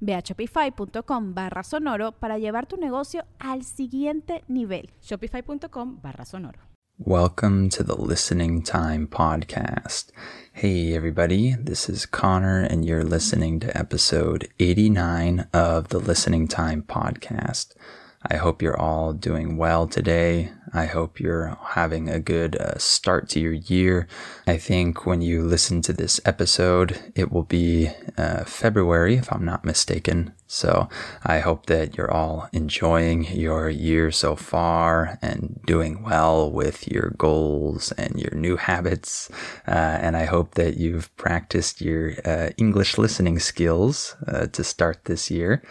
Ve a shopify.com barra sonoro para llevar tu negocio al siguiente nivel. Shopify.com barra sonoro. Welcome to the Listening Time Podcast. Hey, everybody, this is Connor, and you're listening to episode 89 of the Listening Time Podcast. I hope you're all doing well today. I hope you're having a good uh, start to your year. I think when you listen to this episode, it will be uh, February, if I'm not mistaken. So I hope that you're all enjoying your year so far and doing well with your goals and your new habits. Uh, and I hope that you've practiced your uh, English listening skills uh, to start this year.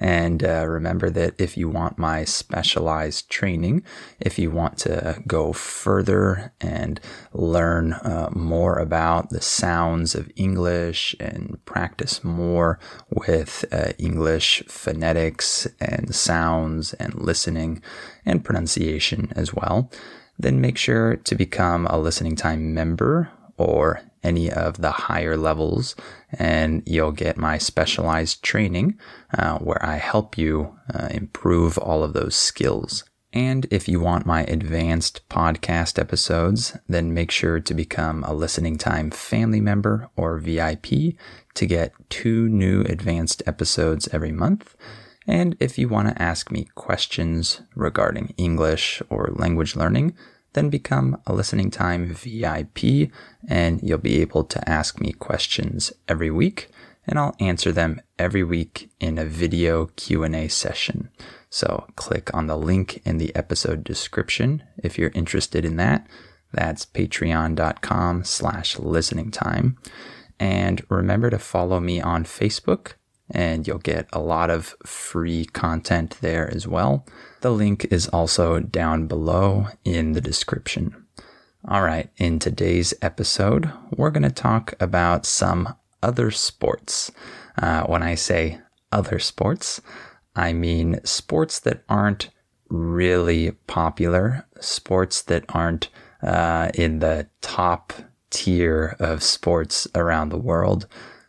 And uh, remember that if you want my specialized training, if you want to go further and learn uh, more about the sounds of English and practice more with uh, English phonetics and sounds and listening and pronunciation as well, then make sure to become a listening time member or any of the higher levels, and you'll get my specialized training uh, where I help you uh, improve all of those skills. And if you want my advanced podcast episodes, then make sure to become a Listening Time family member or VIP to get two new advanced episodes every month. And if you want to ask me questions regarding English or language learning, then become a listening time VIP and you'll be able to ask me questions every week and I'll answer them every week in a video Q&A session. So click on the link in the episode description if you're interested in that. That's patreon.com slash listening time. And remember to follow me on Facebook and you'll get a lot of free content there as well. The link is also down below in the description. All right, in today's episode, we're going to talk about some other sports. Uh, when I say other sports, I mean sports that aren't really popular, sports that aren't uh, in the top tier of sports around the world.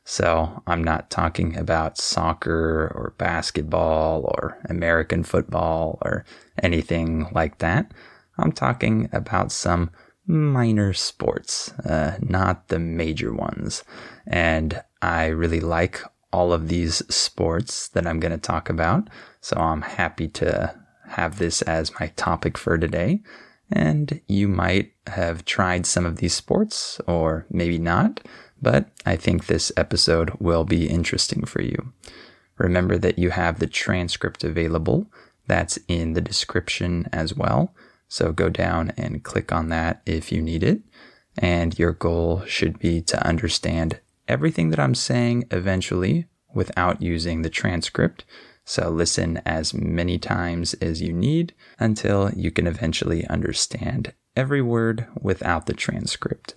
So I'm not talking about soccer or basketball or American football or anything like that. I'm talking about some minor sports, uh, not the major ones. And I really like all of these sports that I'm going to talk about. So I'm happy to have this as my topic for today. And you might have tried some of these sports or maybe not but I think this episode will be interesting for you. Remember that you have the transcript available. That's in the description as well. So go down and click on that if you need it. And your goal should be to understand everything that I'm saying eventually without using the transcript. So listen as many times as you need until you can eventually understand every word without the transcript.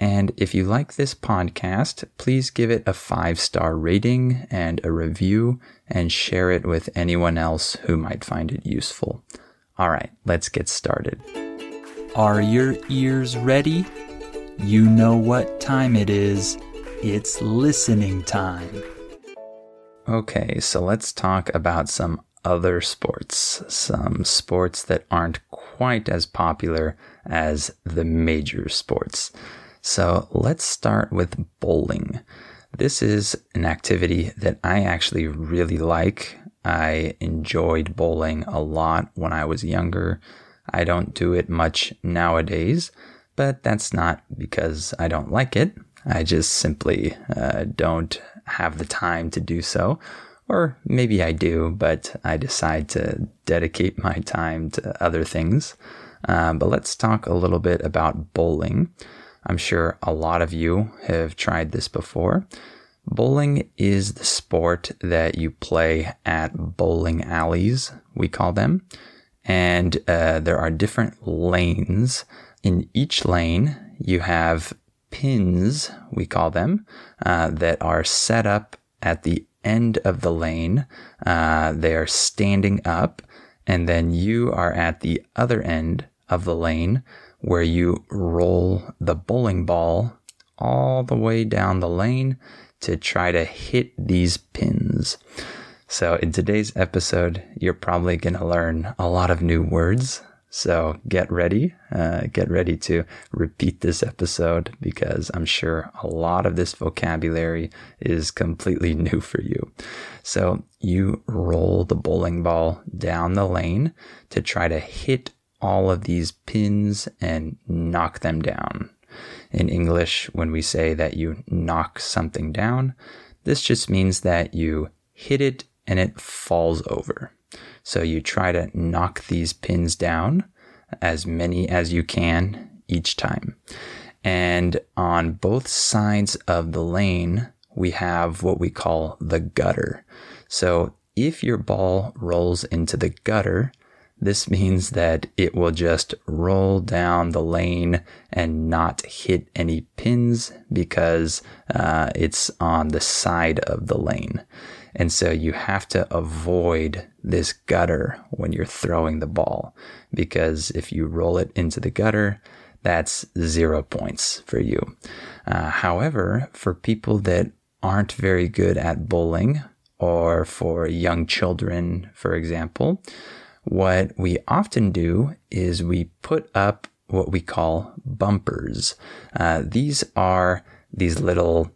And if you like this podcast, please give it a five star rating and a review and share it with anyone else who might find it useful. All right, let's get started. Are your ears ready? You know what time it is. It's listening time. Okay, so let's talk about some other sports, some sports that aren't quite as popular as the major sports. So let's start with bowling. This is an activity that I actually really like. I enjoyed bowling a lot when I was younger. I don't do it much nowadays, but that's not because I don't like it. I just simply uh, don't have the time to do so. Or maybe I do, but I decide to dedicate my time to other things. Uh, but let's talk a little bit about bowling. I'm sure a lot of you have tried this before. Bowling is the sport that you play at bowling alleys, we call them. And uh, there are different lanes. In each lane, you have pins, we call them, uh, that are set up at the end of the lane. Uh, they are standing up, and then you are at the other end of the lane where you roll the bowling ball all the way down the lane to try to hit these pins. So, in today's episode, you're probably going to learn a lot of new words. So, get ready. Uh, get ready to repeat this episode because I'm sure a lot of this vocabulary is completely new for you. So, you roll the bowling ball down the lane to try to hit all of these pins and knock them down. In English, when we say that you knock something down, this just means that you hit it and it falls over. So you try to knock these pins down as many as you can each time. And on both sides of the lane, we have what we call the gutter. So if your ball rolls into the gutter, this means that it will just roll down the lane and not hit any pins because uh, it's on the side of the lane. And so you have to avoid this gutter when you're throwing the ball because if you roll it into the gutter, that's zero points for you. Uh, however, for people that aren't very good at bowling or for young children, for example, what we often do is we put up what we call bumpers. Uh, these are these little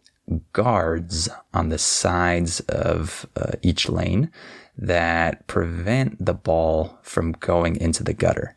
guards on the sides of uh, each lane that prevent the ball from going into the gutter.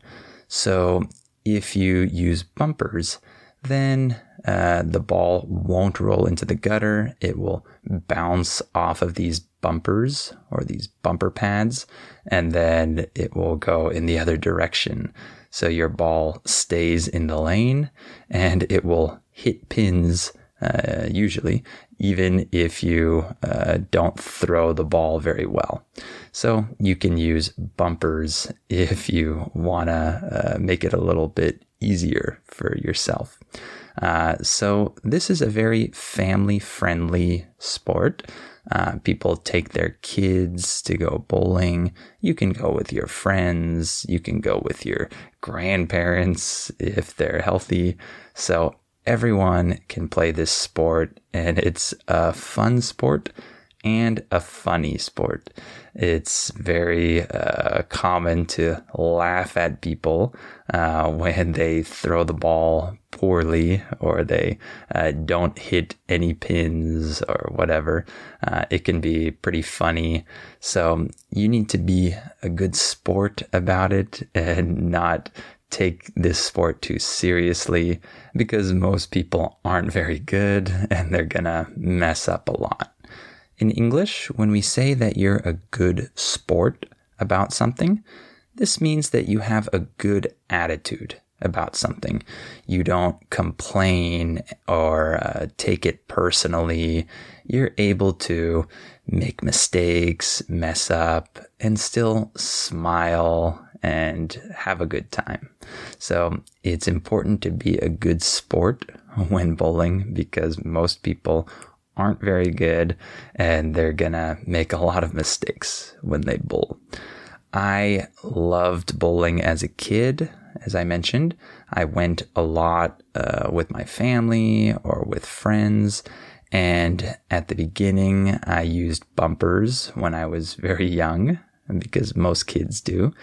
So if you use bumpers, then uh, the ball won't roll into the gutter. It will bounce off of these bumpers or these bumper pads, and then it will go in the other direction. So your ball stays in the lane and it will hit pins, uh, usually, even if you uh, don't throw the ball very well. So you can use bumpers if you want to uh, make it a little bit easier for yourself. Uh, so this is a very family friendly sport. Uh, people take their kids to go bowling. You can go with your friends. You can go with your grandparents if they're healthy. So everyone can play this sport and it's a fun sport and a funny sport. It's very uh, common to laugh at people uh, when they throw the ball poorly or they uh, don't hit any pins or whatever. Uh, it can be pretty funny. So you need to be a good sport about it and not take this sport too seriously because most people aren't very good and they're gonna mess up a lot. In English, when we say that you're a good sport about something, this means that you have a good attitude about something. You don't complain or uh, take it personally. You're able to make mistakes, mess up, and still smile and have a good time. So it's important to be a good sport when bowling because most people aren't very good and they're gonna make a lot of mistakes when they bowl. I loved bowling as a kid, as I mentioned. I went a lot uh, with my family or with friends. And at the beginning, I used bumpers when I was very young because most kids do.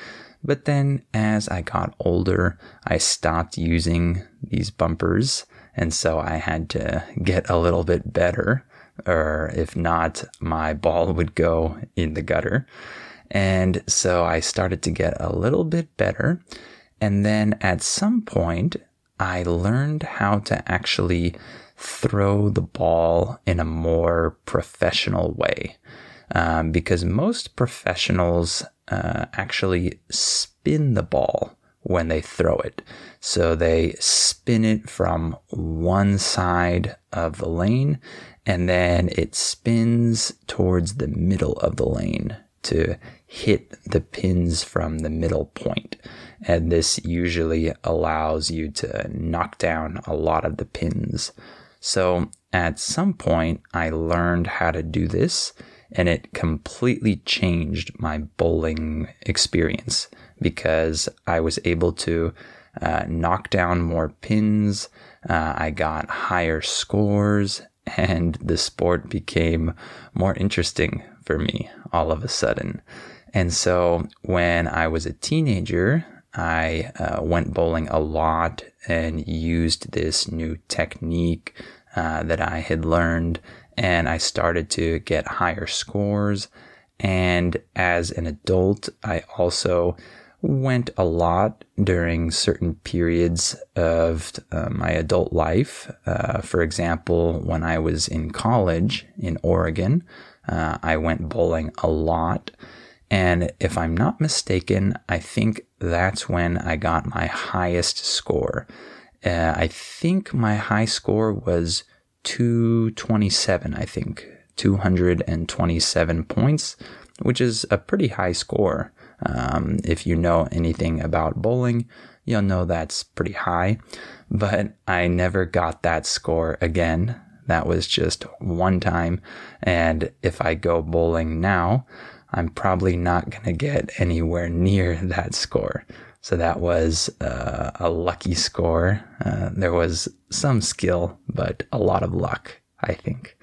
But then as I got older, I stopped using these bumpers and so I had to get a little bit better, or if not, my ball would go in the gutter. And so I started to get a little bit better. And then at some point, I learned how to actually throw the ball in a more professional way. Um, because most professionals uh, actually spin the ball when they throw it. So they spin it from one side of the lane and then it spins towards the middle of the lane to hit the pins from the middle point. And this usually allows you to knock down a lot of the pins. So at some point, I learned how to do this and it completely changed my bowling experience because I was able to uh, knock down more pins. Uh, I got higher scores and the sport became more interesting for me all of a sudden. And so when I was a teenager, I uh, went bowling a lot and used this new technique uh, that I had learned, and I started to get higher scores. And as an adult, I also went a lot during certain periods of uh, my adult life. Uh, for example, when I was in college in Oregon, uh, I went bowling a lot. And if I'm not mistaken, I think that's when I got my highest score. Uh, I think my high score was 227, I think, 227 points, which is a pretty high score. Um, if you know anything about bowling, you'll know that's pretty high. But I never got that score again. That was just one time. And if I go bowling now, I'm probably not going to get anywhere near that score. So that was uh, a lucky score. Uh, there was some skill, but a lot of luck, I think.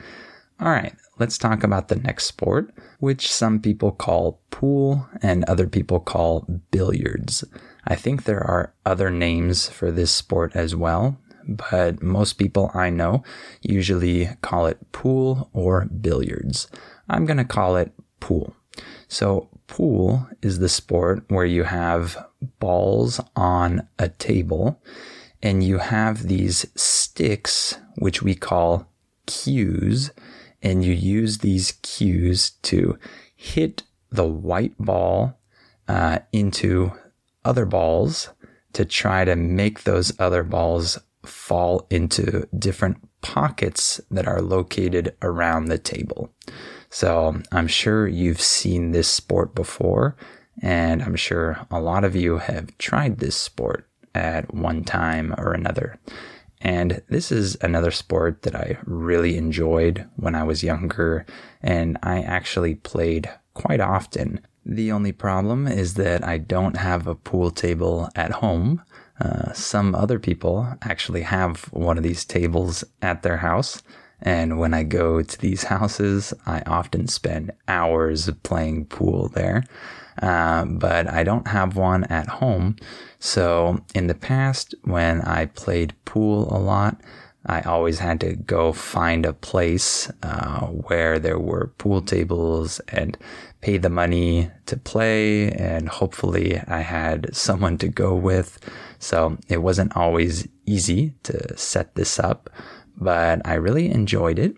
All right, let's talk about the next sport, which some people call pool and other people call billiards. I think there are other names for this sport as well, but most people I know usually call it pool or billiards. I'm going to call it pool. So, pool is the sport where you have balls on a table and you have these sticks, which we call cues, and you use these cues to hit the white ball uh, into other balls to try to make those other balls fall into different pockets that are located around the table. So I'm sure you've seen this sport before, and I'm sure a lot of you have tried this sport at one time or another. And this is another sport that I really enjoyed when I was younger, and I actually played quite often. The only problem is that I don't have a pool table at home. Uh, some other people actually have one of these tables at their house. And when I go to these houses, I often spend hours playing pool there. Uh, but I don't have one at home. So in the past, when I played pool a lot, I always had to go find a place uh, where there were pool tables and pay the money to play. And hopefully, I had someone to go with. So it wasn't always easy to set this up but I really enjoyed it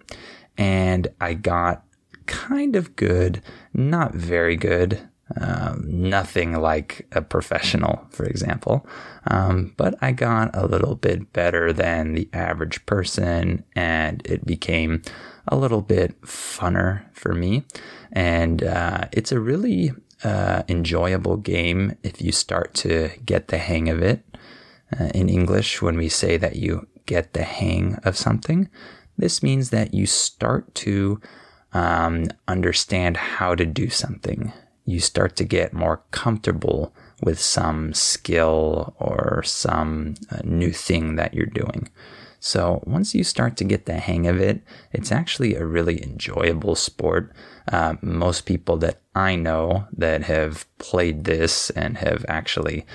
and I got kind of good, not very good, um, nothing like a professional, for example. Um, but I got a little bit better than the average person, and it became a little bit funner for me. And uh, it's a really uh, enjoyable game if you start to get the hang of it. Uh, in English, when we say that you get the hang of something, this means that you start to um, understand how to do something. You start to get more comfortable with some skill or some uh, new thing that you're doing. So once you start to get the hang of it, it's actually a really enjoyable sport. Uh, most people that I know that have played this and have actually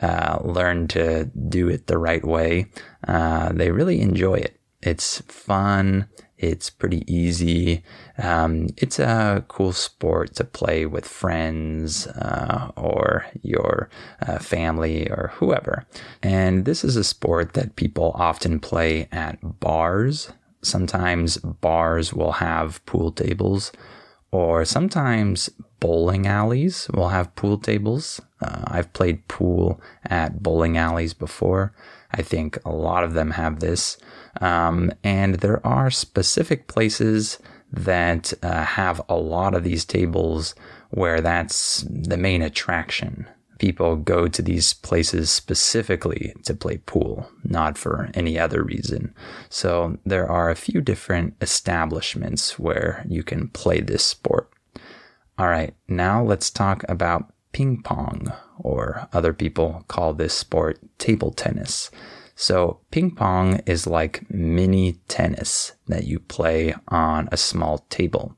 uh, learn to do it the right way, uh, they really enjoy it. It's fun. It's pretty easy. Um, it's a cool sport to play with friends uh, or your uh, family or whoever. And this is a sport that people often play at bars. Sometimes bars will have pool tables, or sometimes bowling alleys will have pool tables. Uh, I've played pool at bowling alleys before. I think a lot of them have this. Um, and there are specific places that uh, have a lot of these tables where that's the main attraction. People go to these places specifically to play pool, not for any other reason. So there are a few different establishments where you can play this sport. All right, now let's talk about ping pong, or other people call this sport table tennis. So, ping pong is like mini tennis that you play on a small table.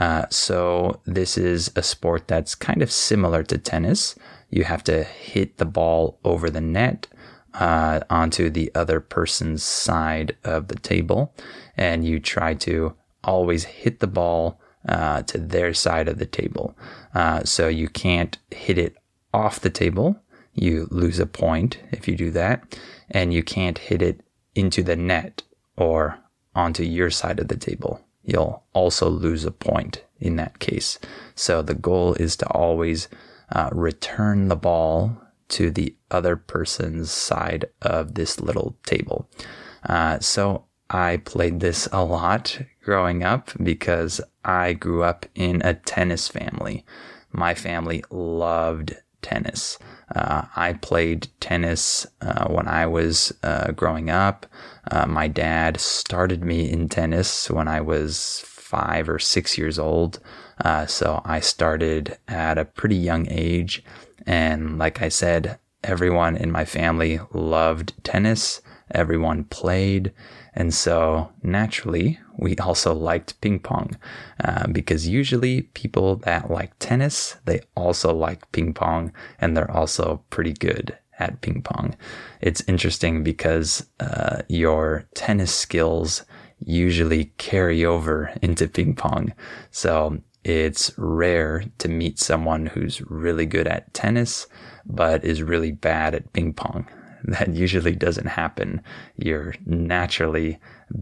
Uh, so, this is a sport that's kind of similar to tennis. You have to hit the ball over the net uh, onto the other person's side of the table, and you try to always hit the ball uh, to their side of the table. Uh, so, you can't hit it off the table. You lose a point if you do that and you can't hit it into the net or onto your side of the table. You'll also lose a point in that case. So the goal is to always uh, return the ball to the other person's side of this little table. Uh, so I played this a lot growing up because I grew up in a tennis family. My family loved tennis. Uh, I played tennis uh, when I was uh, growing up. Uh, my dad started me in tennis when I was five or six years old. Uh, so I started at a pretty young age. And like I said, everyone in my family loved tennis, everyone played. And so naturally, we also liked ping pong uh, because usually people that like tennis, they also like ping pong and they're also pretty good at ping pong. It's interesting because uh, your tennis skills usually carry over into ping pong. So it's rare to meet someone who's really good at tennis, but is really bad at ping pong. that usually doesn't happen. You're naturally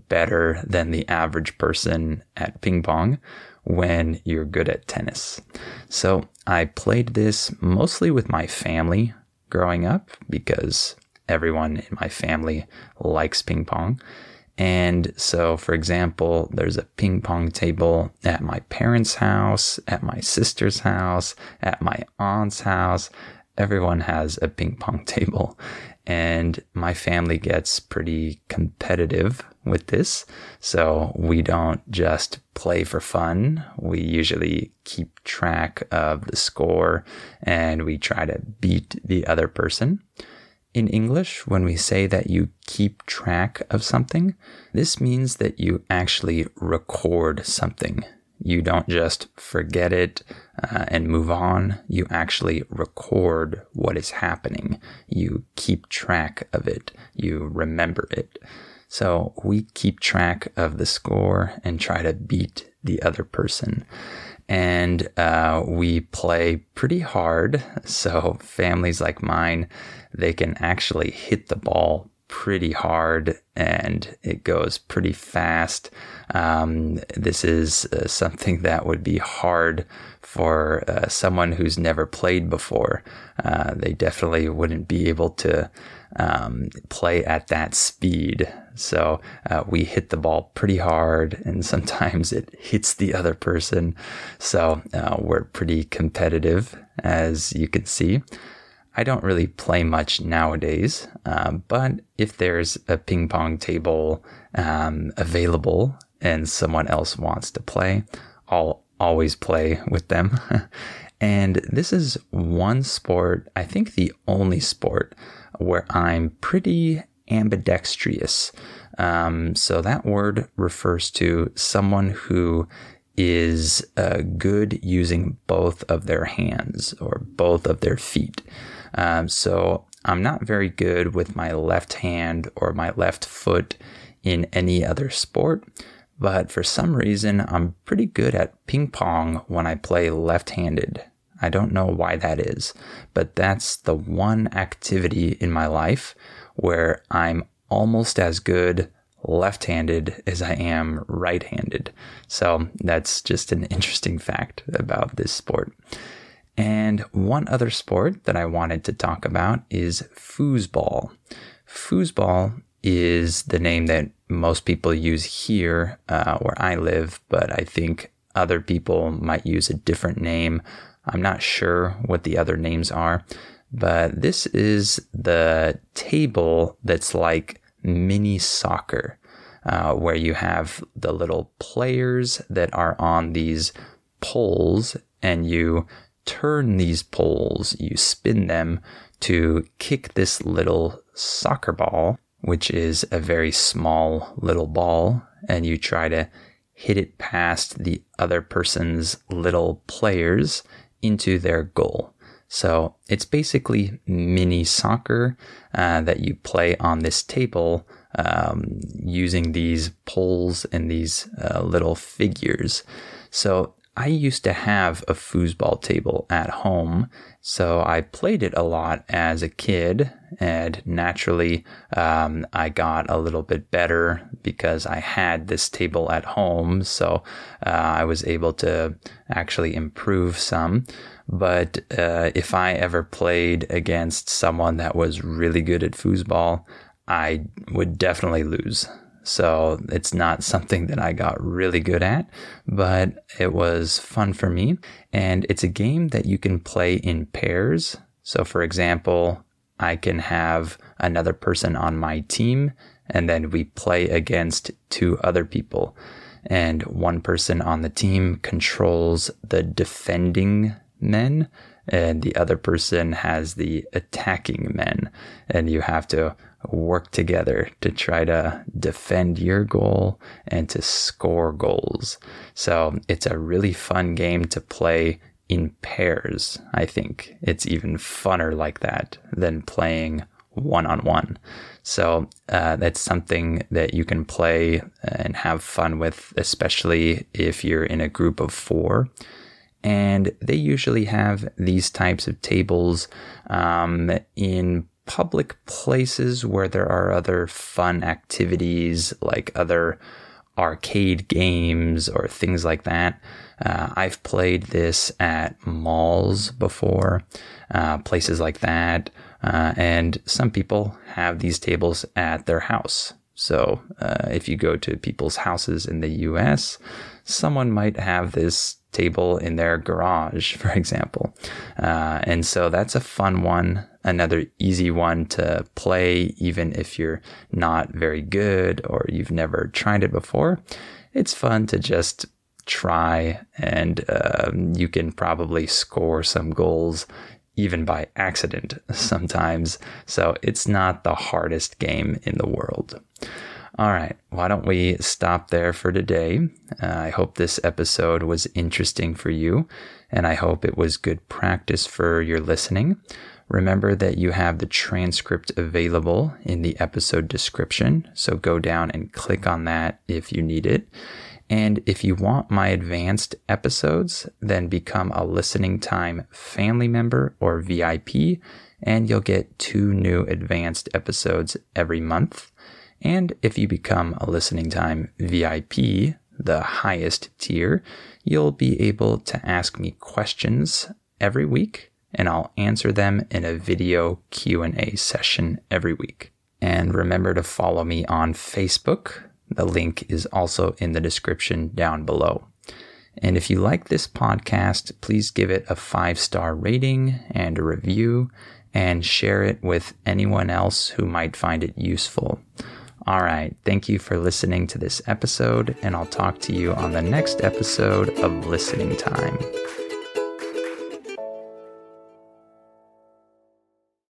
better than the average person at ping pong when you're good at tennis. So I played this mostly with my family growing up because everyone in my family likes ping pong. And so, for example, there's a ping pong table at my parents' house, at my sister's house, at my aunt's house. Everyone has a ping pong table and my family gets pretty competitive with this. So we don't just play for fun. We usually keep track of the score and we try to beat the other person. In English, when we say that you keep track of something, this means that you actually record something. You don't just forget it uh, and move on. You actually record what is happening. You keep track of it. You remember it. So we keep track of the score and try to beat the other person. And uh, we play pretty hard. So families like mine, they can actually hit the ball pretty hard and it goes pretty fast. Um, this is uh, something that would be hard for uh, someone who's never played before. Uh, they definitely wouldn't be able to um, play at that speed. So uh, we hit the ball pretty hard, and sometimes it hits the other person. So uh, we're pretty competitive, as you can see. I don't really play much nowadays, uh, but if there's a ping pong table um, available and someone else wants to play, I'll always play with them. and this is one sport, I think the only sport where I'm pretty ambidextrous. Um, so that word refers to someone who is uh, good using both of their hands or both of their feet. Um, so I'm not very good with my left hand or my left foot in any other sport, but for some reason, I'm pretty good at ping pong when I play left handed. I don't know why that is, but that's the one activity in my life where I'm almost as good left handed as I am right handed. So that's just an interesting fact about this sport. And one other sport that I wanted to talk about is foosball. Foosball is the name that most people use here uh, where I live, but I think other people might use a different name. I'm not sure what the other names are, but this is the table that's like mini soccer, uh, where you have the little players that are on these poles and you turn these poles, you spin them to kick this little soccer ball, which is a very small little ball, and you try to hit it past the other person's little players into their goal. So it's basically mini soccer uh, that you play on this table um, using these poles and these uh, little figures. So I used to have a foosball table at home, so I played it a lot as a kid, and naturally, um, I got a little bit better because I had this table at home, so uh, I was able to actually improve some. But uh, if I ever played against someone that was really good at foosball, I would definitely lose. So it's not something that I got really good at, but it was fun for me. And it's a game that you can play in pairs. So, for example, I can have another person on my team, and then we play against two other people. And one person on the team controls the defending men, and the other person has the attacking men. And you have to work together to try to defend your goal and to score goals. So it's a really fun game to play in pairs. I think it's even funner like that than playing one on one. So uh, that's something that you can play and have fun with, especially if you're in a group of four. And they usually have these types of tables um, in public places where there are other fun activities like other arcade games or things like that. Uh, I've played this at malls before, uh, places like that. Uh, and some people have these tables at their house. So uh, if you go to people's houses in the US, someone might have this table in their garage, for example. Uh, and so that's a fun one, another easy one to play, even if you're not very good or you've never tried it before. It's fun to just try, and um, you can probably score some goals even by accident sometimes. So it's not the hardest game in the world. All right, why don't we stop there for today? Uh, I hope this episode was interesting for you, and I hope it was good practice for your listening. Remember that you have the transcript available in the episode description, so go down and click on that if you need it. And if you want my advanced episodes, then become a listening time family member or VIP, and you'll get two new advanced episodes every month. And if you become a listening time VIP, the highest tier, you'll be able to ask me questions every week and I'll answer them in a video Q&A session every week. And remember to follow me on Facebook. The link is also in the description down below. And if you like this podcast, please give it a five star rating and a review and share it with anyone else who might find it useful. All right. Thank you for listening to this episode, and I'll talk to you on the next episode of Listening Time.